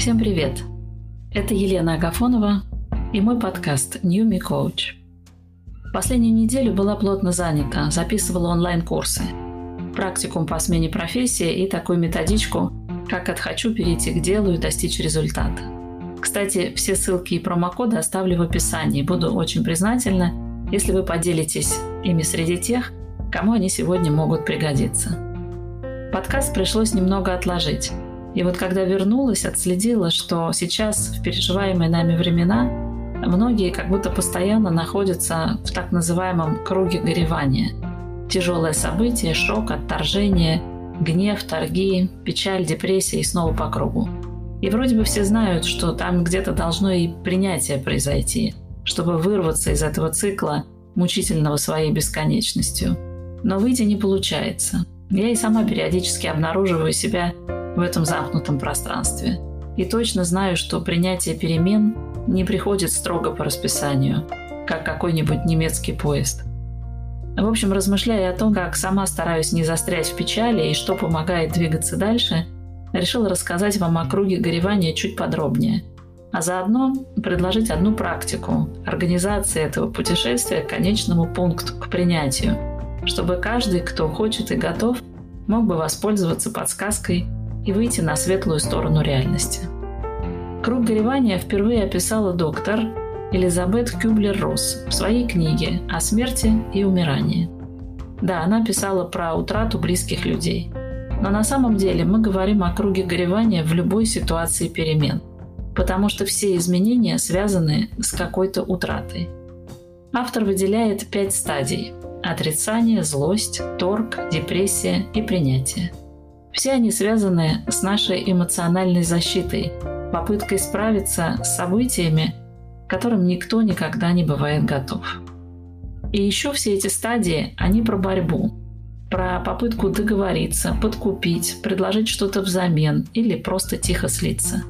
Всем привет! Это Елена Агафонова и мой подкаст New Me Coach. Последнюю неделю была плотно занята, записывала онлайн-курсы, практикум по смене профессии и такую методичку, как от «хочу» перейти к делу и достичь результата. Кстати, все ссылки и промокоды оставлю в описании. Буду очень признательна, если вы поделитесь ими среди тех, кому они сегодня могут пригодиться. Подкаст пришлось немного отложить. И вот когда вернулась, отследила, что сейчас, в переживаемые нами времена, многие как будто постоянно находятся в так называемом круге горевания. Тяжелое событие, шок, отторжение, гнев, торги, печаль, депрессия и снова по кругу. И вроде бы все знают, что там где-то должно и принятие произойти, чтобы вырваться из этого цикла, мучительного своей бесконечностью. Но выйти не получается. Я и сама периодически обнаруживаю себя в этом замкнутом пространстве. И точно знаю, что принятие перемен не приходит строго по расписанию, как какой-нибудь немецкий поезд. В общем, размышляя о том, как сама стараюсь не застрять в печали и что помогает двигаться дальше, решила рассказать вам о круге горевания чуть подробнее, а заодно предложить одну практику организации этого путешествия к конечному пункту, к принятию, чтобы каждый, кто хочет и готов, мог бы воспользоваться подсказкой и выйти на светлую сторону реальности. Круг горевания впервые описала доктор Элизабет Кюблер-Росс в своей книге «О смерти и умирании». Да, она писала про утрату близких людей. Но на самом деле мы говорим о круге горевания в любой ситуации перемен, потому что все изменения связаны с какой-то утратой. Автор выделяет пять стадий – отрицание, злость, торг, депрессия и принятие – все они связаны с нашей эмоциональной защитой, попыткой справиться с событиями, к которым никто никогда не бывает готов. И еще все эти стадии, они про борьбу, про попытку договориться, подкупить, предложить что-то взамен или просто тихо слиться.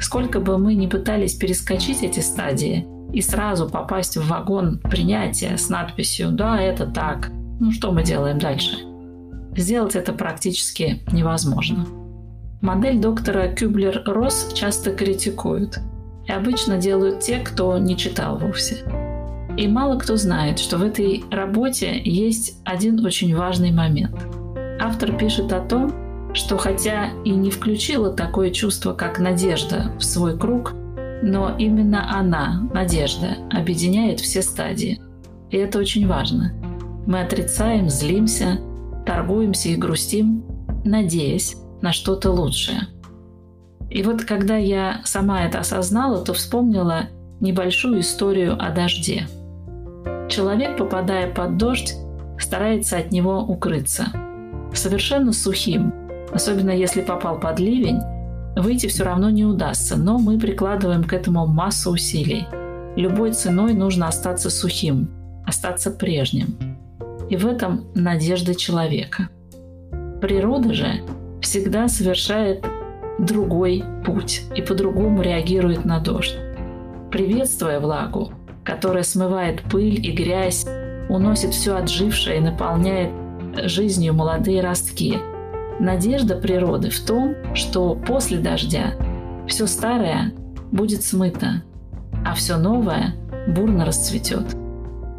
Сколько бы мы ни пытались перескочить эти стадии и сразу попасть в вагон принятия с надписью «Да, это так», ну что мы делаем дальше? Сделать это практически невозможно. Модель доктора Кюблер-Росс часто критикуют. И обычно делают те, кто не читал вовсе. И мало кто знает, что в этой работе есть один очень важный момент. Автор пишет о том, что хотя и не включила такое чувство, как надежда, в свой круг, но именно она, надежда, объединяет все стадии. И это очень важно. Мы отрицаем, злимся, торгуемся и грустим, надеясь на что-то лучшее. И вот когда я сама это осознала, то вспомнила небольшую историю о дожде. Человек, попадая под дождь, старается от него укрыться. Совершенно сухим, особенно если попал под ливень, выйти все равно не удастся, но мы прикладываем к этому массу усилий. Любой ценой нужно остаться сухим, остаться прежним и в этом надежда человека. Природа же всегда совершает другой путь и по-другому реагирует на дождь. Приветствуя влагу, которая смывает пыль и грязь, уносит все отжившее и наполняет жизнью молодые ростки. Надежда природы в том, что после дождя все старое будет смыто, а все новое бурно расцветет.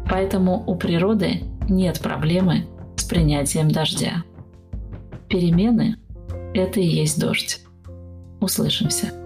Поэтому у природы нет проблемы с принятием дождя. Перемены – это и есть дождь. Услышимся.